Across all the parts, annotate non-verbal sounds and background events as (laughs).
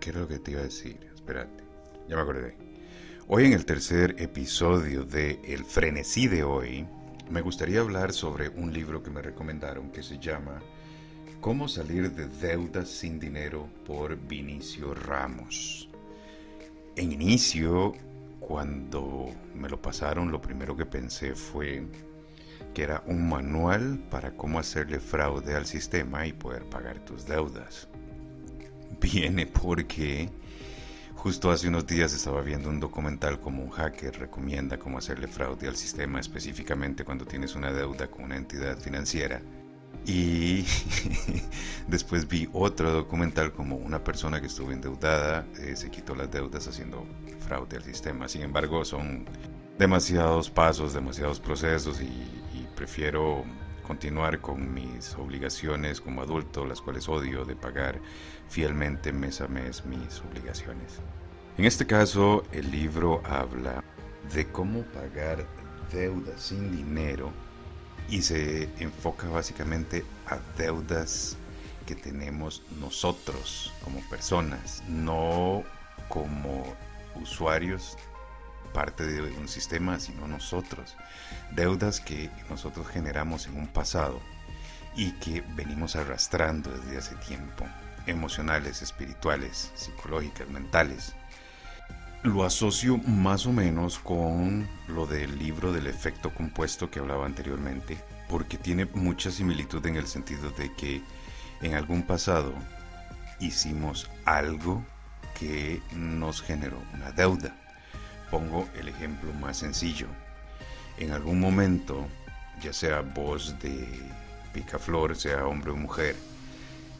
¿Qué era lo que te iba a decir? Espérate, ya me acordé. Hoy en el tercer episodio de El frenesí de hoy, me gustaría hablar sobre un libro que me recomendaron que se llama Cómo salir de deudas sin dinero por Vinicio Ramos. En inicio, cuando me lo pasaron, lo primero que pensé fue que era un manual para cómo hacerle fraude al sistema y poder pagar tus deudas. Viene porque justo hace unos días estaba viendo un documental como un hacker recomienda cómo hacerle fraude al sistema específicamente cuando tienes una deuda con una entidad financiera y (laughs) después vi otro documental como una persona que estuvo endeudada eh, se quitó las deudas haciendo fraude al sistema. Sin embargo, son demasiados pasos, demasiados procesos y, prefiero continuar con mis obligaciones como adulto, las cuales odio de pagar fielmente mes a mes mis obligaciones. En este caso, el libro habla de cómo pagar deudas sin dinero y se enfoca básicamente a deudas que tenemos nosotros como personas, no como usuarios parte de un sistema, sino nosotros. Deudas que nosotros generamos en un pasado y que venimos arrastrando desde hace tiempo, emocionales, espirituales, psicológicas, mentales. Lo asocio más o menos con lo del libro del efecto compuesto que hablaba anteriormente, porque tiene mucha similitud en el sentido de que en algún pasado hicimos algo que nos generó una deuda. Pongo el ejemplo más sencillo. En algún momento, ya sea voz de picaflor, sea hombre o mujer,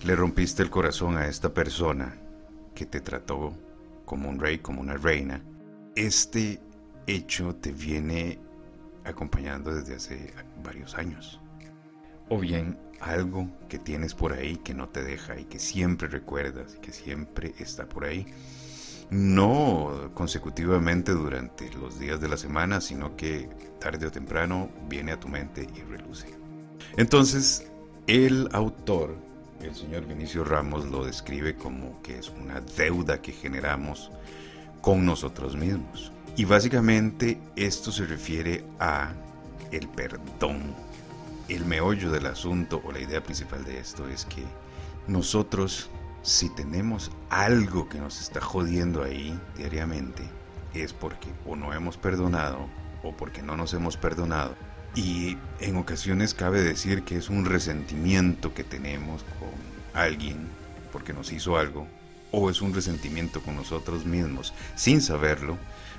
le rompiste el corazón a esta persona que te trató como un rey, como una reina, este hecho te viene acompañando desde hace varios años. O bien algo que tienes por ahí que no te deja y que siempre recuerdas y que siempre está por ahí. No consecutivamente durante los días de la semana, sino que tarde o temprano viene a tu mente y reluce. Entonces, el autor el señor Vinicio Ramos lo describe como que es una deuda que generamos con nosotros mismos. Y básicamente esto se refiere a el perdón. El meollo del asunto o la idea principal de esto es que nosotros si tenemos algo que nos está jodiendo ahí diariamente es porque o no hemos perdonado o porque no nos hemos perdonado y en ocasiones cabe decir que es un resentimiento que tenemos con alguien porque nos hizo algo, o es un resentimiento con nosotros mismos, sin saberlo,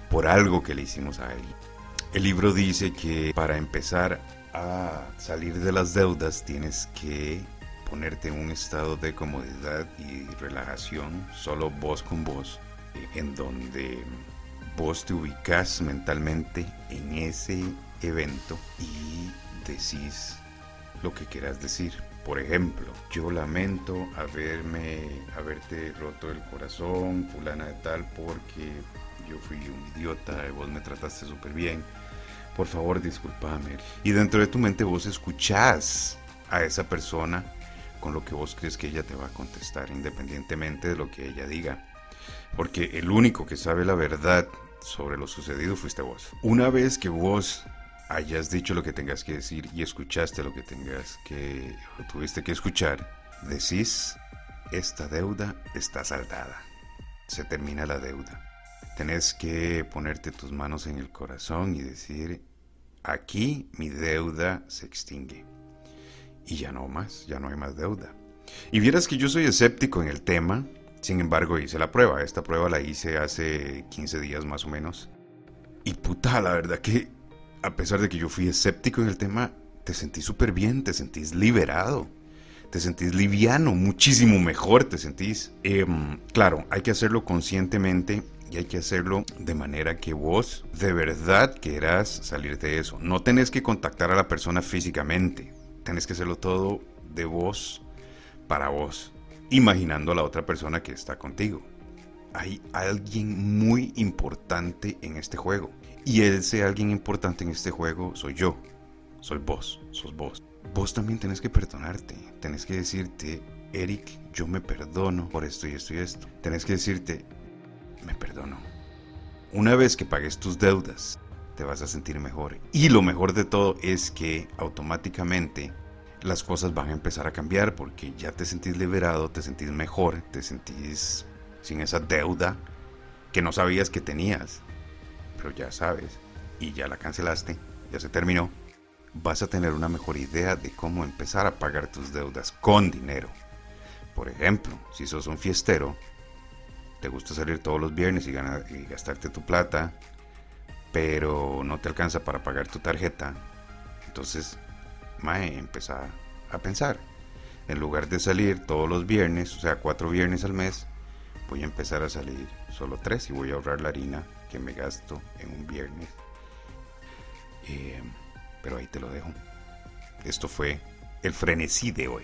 por algo que le hicimos a él. El libro dice que para empezar a salir de las deudas tienes que ponerte en un estado de comodidad y relajación, solo vos con vos, en donde vos te ubicas mentalmente en ese evento y decís lo que quieras decir. Por ejemplo, yo lamento haberme, haberte roto el corazón, fulana de tal, porque yo fui un idiota y vos me trataste súper bien. Por favor, discúlpame. Y dentro de tu mente vos escuchás a esa persona con lo que vos crees que ella te va a contestar, independientemente de lo que ella diga. Porque el único que sabe la verdad sobre lo sucedido fuiste vos. Una vez que vos hayas dicho lo que tengas que decir y escuchaste lo que tengas que tuviste que escuchar, decís, esta deuda está saldada. Se termina la deuda. Tenés que ponerte tus manos en el corazón y decir, aquí mi deuda se extingue. Y ya no más, ya no hay más deuda. Y vieras que yo soy escéptico en el tema, sin embargo hice la prueba. Esta prueba la hice hace 15 días más o menos. Y puta, la verdad que a pesar de que yo fui escéptico en el tema, te sentís súper bien, te sentís liberado, te sentís liviano, muchísimo mejor te sentís. Em, claro, hay que hacerlo conscientemente y hay que hacerlo de manera que vos de verdad quieras salir de eso. No tenés que contactar a la persona físicamente, tenés que hacerlo todo de vos para vos, imaginando a la otra persona que está contigo. Hay alguien muy importante en este juego y ese alguien importante en este juego soy yo. Soy vos, sos vos. Vos también tenés que perdonarte. Tenés que decirte, Eric, yo me perdono por esto y esto y esto. Tenés que decirte, me perdono. Una vez que pagues tus deudas, te vas a sentir mejor. Y lo mejor de todo es que automáticamente las cosas van a empezar a cambiar porque ya te sentís liberado, te sentís mejor, te sentís sin esa deuda que no sabías que tenías, pero ya sabes y ya la cancelaste, ya se terminó. Vas a tener una mejor idea de cómo empezar a pagar tus deudas con dinero. Por ejemplo, si sos un fiestero, te gusta salir todos los viernes y, y gastarte tu plata, pero no te alcanza para pagar tu tarjeta, entonces mae, empezar a pensar. En lugar de salir todos los viernes, o sea, cuatro viernes al mes, voy a empezar a salir solo tres y voy a ahorrar la harina que me gasto en un viernes. Eh, pero ahí te lo dejo. Esto fue el frenesí de hoy.